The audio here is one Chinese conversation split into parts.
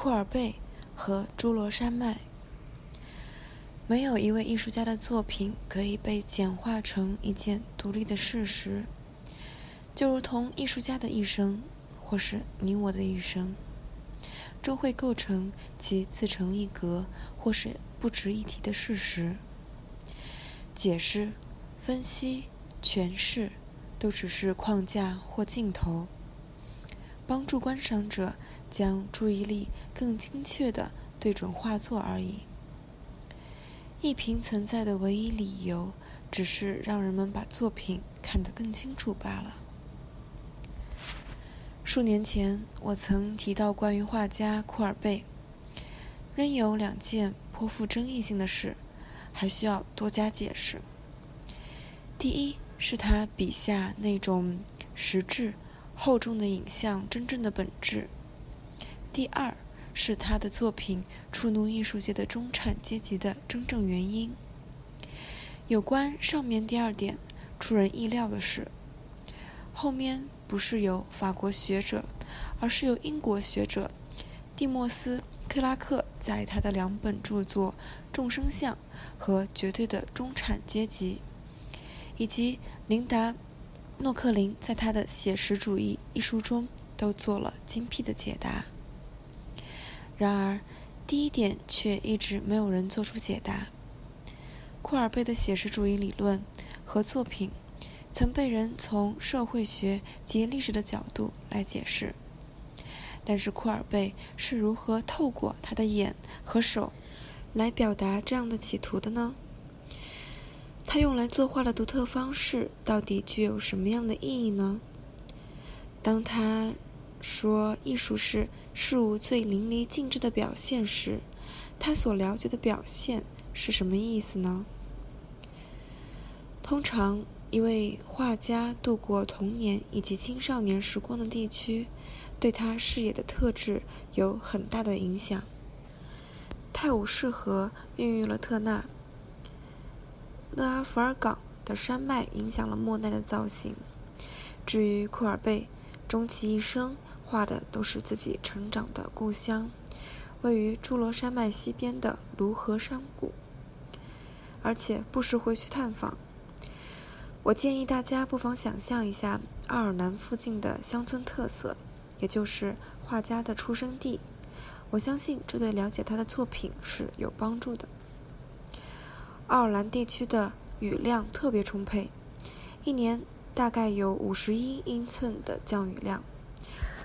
库尔贝和侏罗山脉。没有一位艺术家的作品可以被简化成一件独立的事实，就如同艺术家的一生，或是你我的一生，终会构成其自成一格或是不值一提的事实。解释、分析、诠释，都只是框架或镜头，帮助观赏者将注意力更精确地对准画作而已。艺评存在的唯一理由，只是让人们把作品看得更清楚罢了。数年前，我曾提到关于画家库尔贝，仍有两件颇富争议性的事，还需要多加解释。第一，是他笔下那种实质、厚重的影像真正的本质；第二。是他的作品触怒艺术界的中产阶级的真正原因。有关上面第二点，出人意料的是，后面不是由法国学者，而是由英国学者蒂莫斯·克拉克在他的两本著作《众生相》和《绝对的中产阶级》，以及琳达·诺克林在他的《写实主义》一书中都做了精辟的解答。然而，第一点却一直没有人做出解答。库尔贝的写实主义理论和作品曾被人从社会学及历史的角度来解释，但是库尔贝是如何透过他的眼和手来表达这样的企图的呢？他用来作画的独特方式到底具有什么样的意义呢？当他说艺术是。事物最淋漓尽致的表现时，他所了解的表现是什么意思呢？通常，一位画家度过童年以及青少年时光的地区，对他视野的特质有很大的影响。泰晤士河孕育了特纳，勒阿弗尔港的山脉影响了莫奈的造型。至于库尔贝，终其一生。画的都是自己成长的故乡，位于侏罗山脉西边的卢河山谷，而且不时会去探访。我建议大家不妨想象一下爱尔兰附近的乡村特色，也就是画家的出生地。我相信这对了解他的作品是有帮助的。奥尔兰地区的雨量特别充沛，一年大概有五十一英寸的降雨量。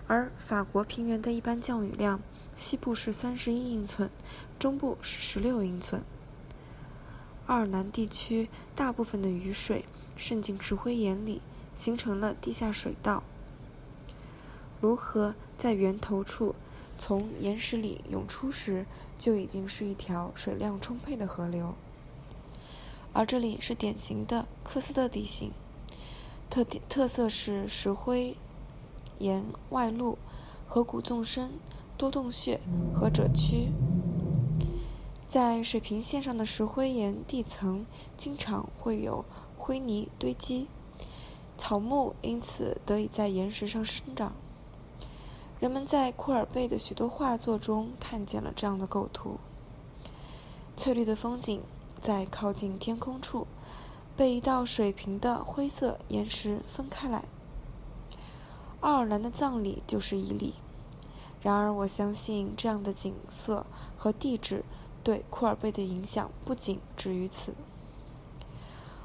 而法国平原的一般降雨量，西部是三十一英寸，中部是十六英寸。奥尔兰地区大部分的雨水渗进石灰岩里，形成了地下水道。卢河在源头处从岩石里涌出时，就已经是一条水量充沛的河流。而这里是典型的科斯特地形，特点特色是石灰。岩外露、河谷纵深、多洞穴和褶曲，在水平线上的石灰岩地层经常会有灰泥堆积，草木因此得以在岩石上生长。人们在库尔贝的许多画作中看见了这样的构图：翠绿的风景在靠近天空处，被一道水平的灰色岩石分开来。爱尔兰的葬礼就是一例。然而，我相信这样的景色和地质对库尔贝的影响不仅止于此。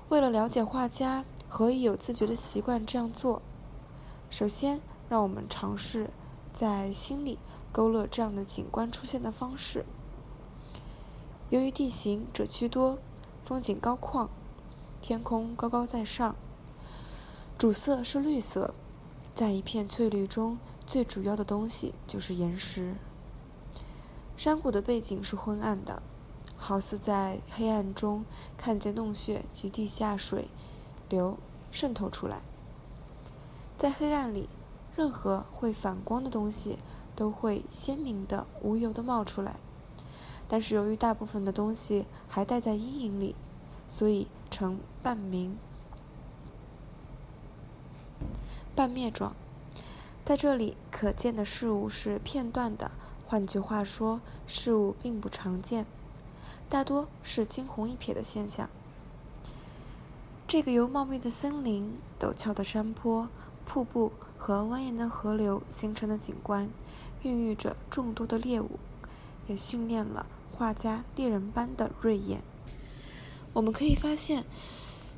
为了了解画家何以有自觉的习惯这样做，首先让我们尝试在心里勾勒这样的景观出现的方式。由于地形褶曲多，风景高旷，天空高高在上，主色是绿色。在一片翠绿中，最主要的东西就是岩石。山谷的背景是昏暗的，好似在黑暗中看见洞穴及地下水流渗透出来。在黑暗里，任何会反光的东西都会鲜明的、无油的冒出来。但是由于大部分的东西还待在阴影里，所以呈半明。半灭状，在这里可见的事物是片段的换句话说，事物并不常见，大多是惊鸿一瞥的现象。这个由茂密的森林、陡峭的山坡、瀑布和蜿蜒的河流形成的景观，孕育着众多的猎物，也训练了画家猎人般的锐眼。我们可以发现，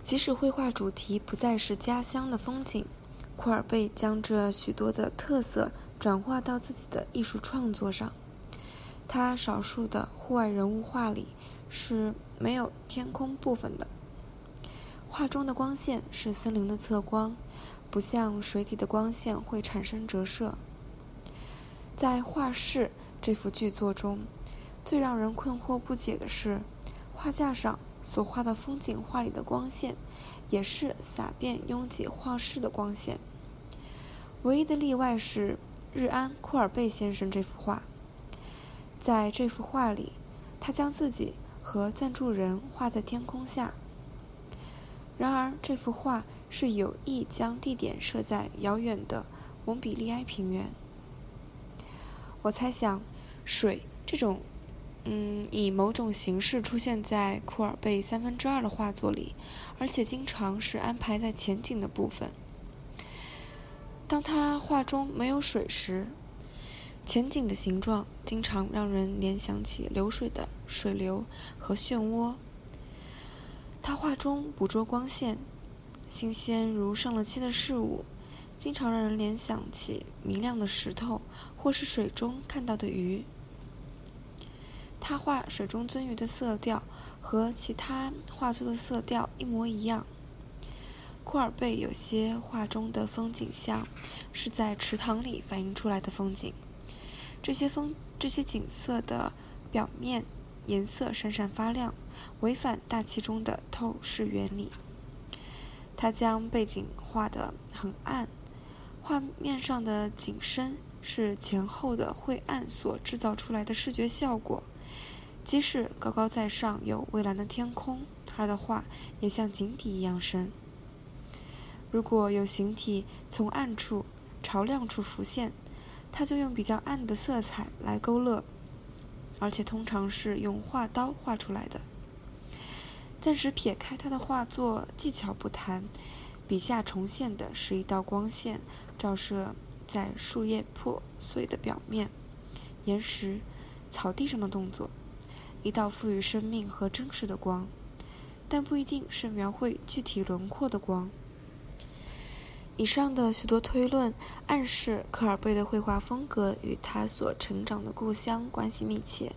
即使绘画主题不再是家乡的风景，库尔贝将这许多的特色转化到自己的艺术创作上。他少数的户外人物画里是没有天空部分的。画中的光线是森林的侧光，不像水底的光线会产生折射。在画室这幅巨作中，最让人困惑不解的是，画架上所画的风景画里的光线，也是洒遍拥挤画室的光线。唯一的例外是日安·库尔贝先生这幅画。在这幅画里，他将自己和赞助人画在天空下。然而，这幅画是有意将地点设在遥远的蒙彼利埃平原。我猜想，水这种，嗯，以某种形式出现在库尔贝三分之二的画作里，而且经常是安排在前景的部分。当他画中没有水时，前景的形状经常让人联想起流水的水流和漩涡。他画中捕捉光线，新鲜如上了漆的事物，经常让人联想起明亮的石头，或是水中看到的鱼。他画水中鳟鱼的色调和其他画作的色调一模一样。库尔贝有些画中的风景像是在池塘里反映出来的风景。这些风、这些景色的表面颜色闪闪发亮，违反大气中的透视原理。他将背景画得很暗，画面上的景深是前后的晦暗所制造出来的视觉效果。即使高高在上有蔚蓝的天空，他的画也像井底一样深。如果有形体从暗处朝亮处浮现，他就用比较暗的色彩来勾勒，而且通常是用画刀画出来的。暂时撇开他的画作技巧不谈，笔下重现的是一道光线照射在树叶破碎的表面、岩石、草地上的动作，一道赋予生命和真实的光，但不一定是描绘具体轮廓的光。以上的许多推论暗示科尔贝的绘画风格与他所成长的故乡关系密切，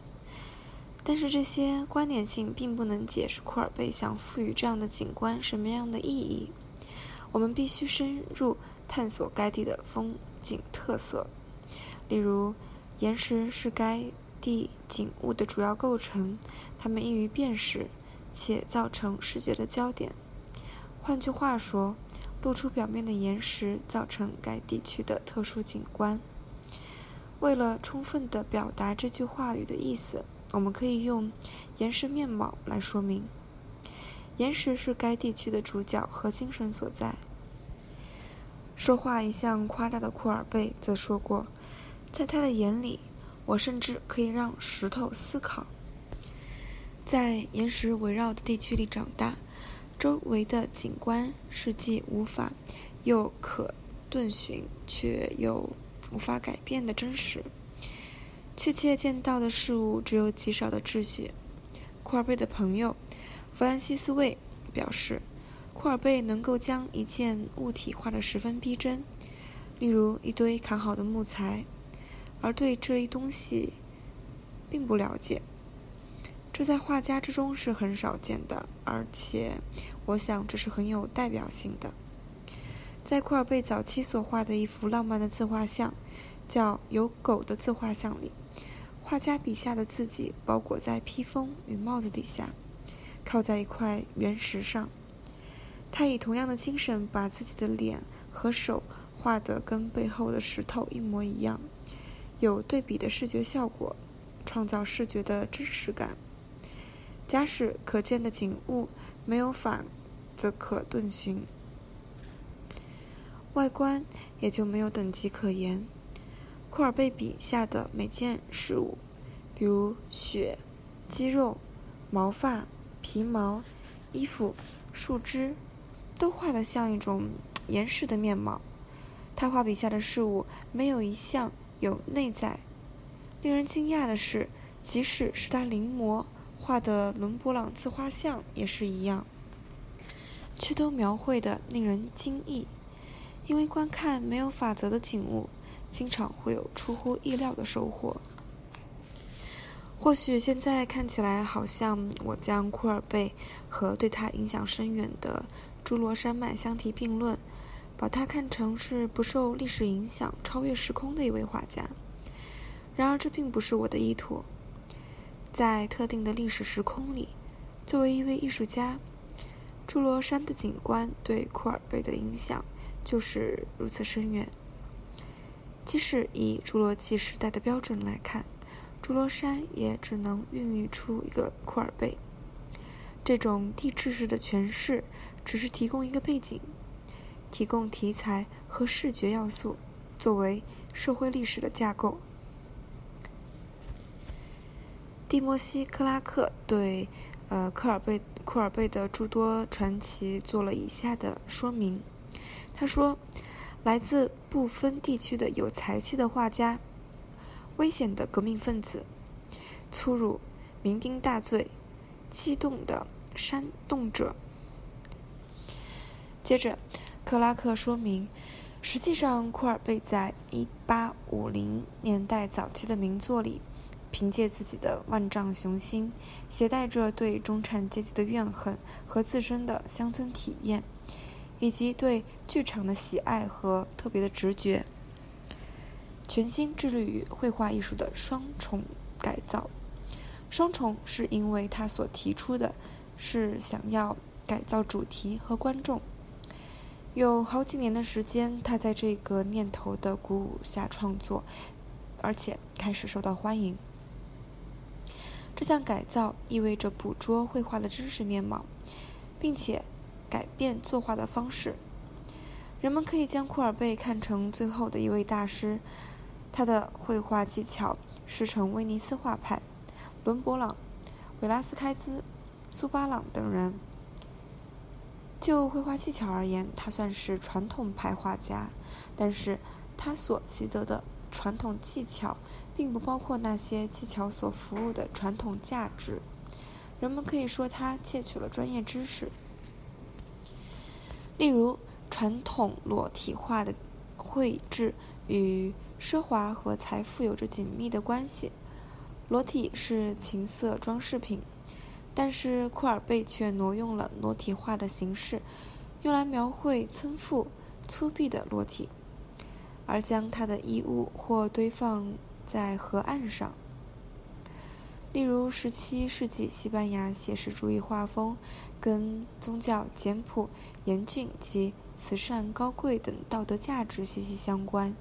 但是这些关联性并不能解释库尔贝想赋予这样的景观什么样的意义。我们必须深入探索该地的风景特色，例如，岩石是该地景物的主要构成，它们易于辨识，且造成视觉的焦点。换句话说。露出表面的岩石造成该地区的特殊景观。为了充分地表达这句话语的意思，我们可以用岩石面貌来说明。岩石是该地区的主角和精神所在。说话一向夸大的库尔贝则说过，在他的眼里，我甚至可以让石头思考。在岩石围绕的地区里长大。周围的景观是既无法又可遁寻，却又无法改变的真实。确切见到的事物只有极少的秩序。库尔贝的朋友弗兰西斯·魏表示，库尔贝能够将一件物体画得十分逼真，例如一堆砍好的木材，而对这一东西并不了解。这在画家之中是很少见的，而且，我想这是很有代表性的。在库尔贝早期所画的一幅浪漫的自画像，叫《有狗的自画像》里，画家笔下的自己包裹在披风与帽子底下，靠在一块原石上。他以同样的精神把自己的脸和手画得跟背后的石头一模一样，有对比的视觉效果，创造视觉的真实感。假使可见的景物没有反，则可遁寻。外观也就没有等级可言。库尔贝笔下的每件事物，比如血、肌肉、毛发、皮毛、衣服、树枝，都画得像一种岩石的面貌。他画笔下的事物没有一项有内在。令人惊讶的是，即使是他临摹画的伦勃朗自画像也是一样，却都描绘的令人惊异。因为观看没有法则的景物，经常会有出乎意料的收获。或许现在看起来好像我将库尔贝和对他影响深远的朱罗山脉相提并论。把他看成是不受历史影响、超越时空的一位画家。然而，这并不是我的意图。在特定的历史时空里，作为一位艺术家，侏罗山的景观对库尔贝的影响就是如此深远。即使以侏罗纪时代的标准来看，侏罗山也只能孕育出一个库尔贝。这种地质式的诠释只是提供一个背景。提供题材和视觉要素，作为社会历史的架构。蒂莫西·克拉克对呃科尔贝库尔贝的诸多传奇做了以下的说明。他说：“来自不分地区的有才气的画家，危险的革命分子，粗鲁、酩酊大醉、激动的煽动者。”接着。克拉克说明，实际上，库尔贝在1850年代早期的名作里，凭借自己的万丈雄心，携带着对中产阶级的怨恨和自身的乡村体验，以及对剧场的喜爱和特别的直觉，全心致力于绘画艺术的双重改造。双重是因为他所提出的是想要改造主题和观众。有好几年的时间，他在这个念头的鼓舞下创作，而且开始受到欢迎。这项改造意味着捕捉绘画的真实面貌，并且改变作画的方式。人们可以将库尔贝看成最后的一位大师，他的绘画技巧师承威尼斯画派，伦勃朗、维拉斯开兹、苏巴朗等人。就绘画技巧而言，他算是传统派画家，但是他所习得的传统技巧，并不包括那些技巧所服务的传统价值。人们可以说他窃取了专业知识。例如，传统裸体画的绘制与奢华和财富有着紧密的关系，裸体是情色装饰品。但是库尔贝却挪用了裸体画的形式，用来描绘村妇粗鄙的裸体，而将他的衣物或堆放在河岸上。例如，17世纪西班牙写实主义画风跟宗教简朴、严峻及慈善高贵等道德价值息息相关，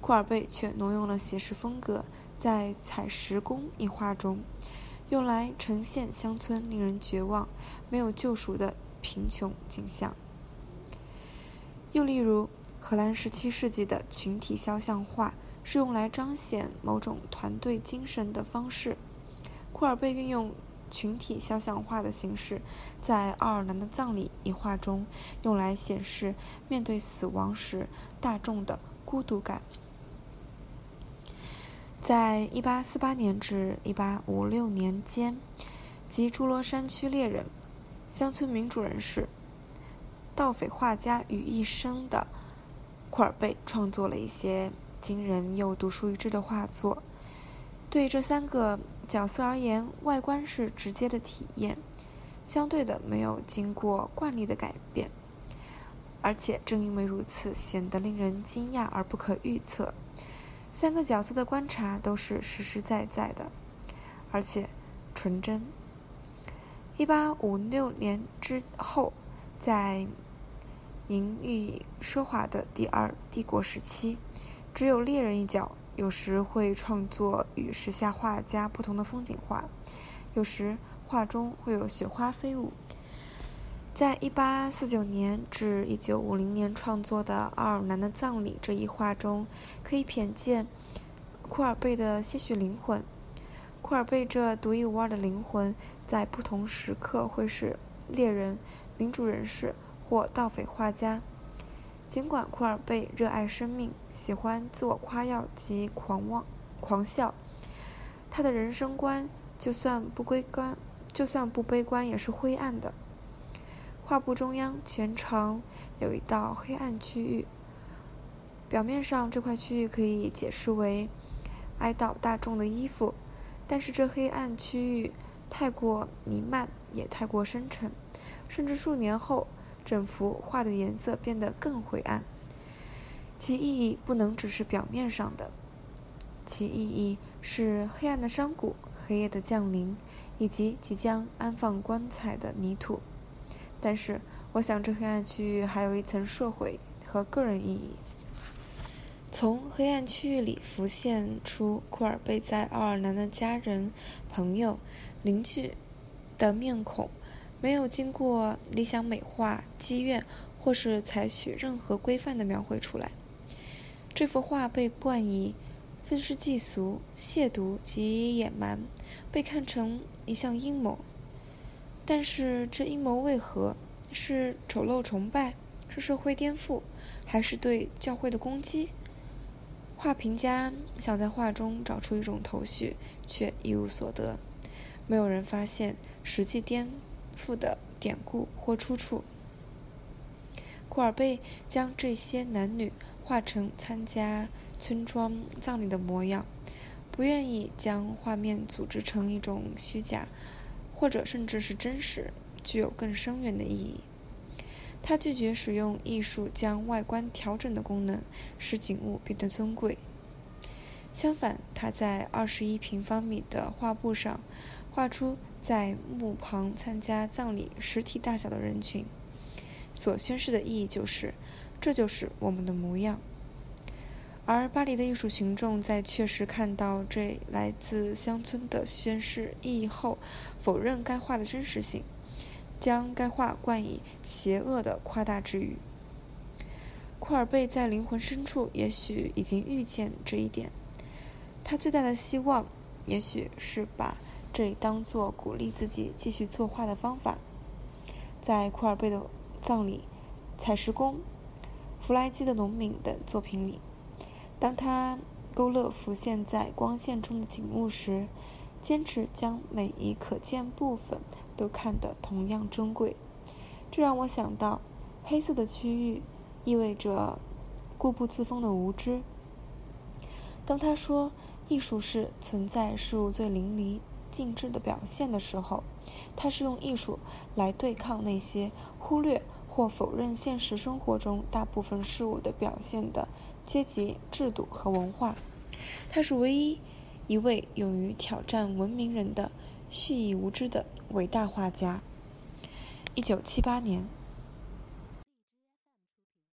库尔贝却挪用了写实风格，在采石工一画中。用来呈现乡村令人绝望、没有救赎的贫穷景象。又例如，荷兰17世纪的群体肖像画是用来彰显某种团队精神的方式。库尔贝运用群体肖像画的形式，在奥尔南的葬礼一画中，用来显示面对死亡时大众的孤独感。在1848年至1856年间，即侏罗山区猎人、乡村民主人士、盗匪画家于一身的库尔贝创作了一些惊人又独树一帜的画作。对这三个角色而言，外观是直接的体验，相对的没有经过惯例的改变，而且正因为如此，显得令人惊讶而不可预测。三个角色的观察都是实实在在的，而且纯真。一八五六年之后，在淫欲奢华的第二帝国时期，只有猎人一角，有时会创作与时下画家不同的风景画，有时画中会有雪花飞舞。在1849年至1950年创作的《奥尔南的葬礼》这一画中，可以瞥见库尔贝的些许灵魂。库尔贝这独一无二的灵魂，在不同时刻会是猎人、民主人士或盗匪画家。尽管库尔贝热爱生命，喜欢自我夸耀及狂妄、狂笑，他的人生观就算不悲观，就算不悲观，也是灰暗的。画布中央全长有一道黑暗区域，表面上这块区域可以解释为哀悼大众的衣服，但是这黑暗区域太过弥漫，也太过深沉，甚至数年后，整幅画的颜色变得更灰暗。其意义不能只是表面上的，其意义是黑暗的山谷、黑夜的降临，以及即将安放棺材的泥土。但是，我想这黑暗区域还有一层社会和个人意义。从黑暗区域里浮现出库尔贝在奥尔南的家人、朋友、邻居的面孔，没有经过理想美化、积怨，或是采取任何规范的描绘出来。这幅画被冠以愤世嫉俗、亵渎及野蛮，被看成一项阴谋。但是这阴谋为何？是丑陋崇拜，是社会颠覆，还是对教会的攻击？画评家想在画中找出一种头绪，却一无所得。没有人发现实际颠覆的典故或出处。库尔贝将这些男女画成参加村庄葬礼的模样，不愿意将画面组织成一种虚假。或者甚至是真实，具有更深远的意义。他拒绝使用艺术将外观调整的功能，使景物变得尊贵。相反，他在二十一平方米的画布上，画出在墓旁参加葬礼实体大小的人群，所宣示的意义就是：这就是我们的模样。而巴黎的艺术群众在确实看到这来自乡村的宣誓意义后，否认该画的真实性，将该画冠以邪恶的夸大之语。库尔贝在灵魂深处也许已经预见这一点，他最大的希望也许是把这当作鼓励自己继续作画的方法。在库尔贝的葬礼、采石工、弗莱基的农民等作品里。当他勾勒浮现在光线中的景物时，坚持将每一可见部分都看得同样珍贵。这让我想到，黑色的区域意味着固步自封的无知。当他说艺术是存在事物最淋漓静致的表现的时候，他是用艺术来对抗那些忽略。或否认现实生活中大部分事物的表现的阶级制度和文化，他是唯一一位勇于挑战文明人的蓄意无知的伟大画家。一九七八年。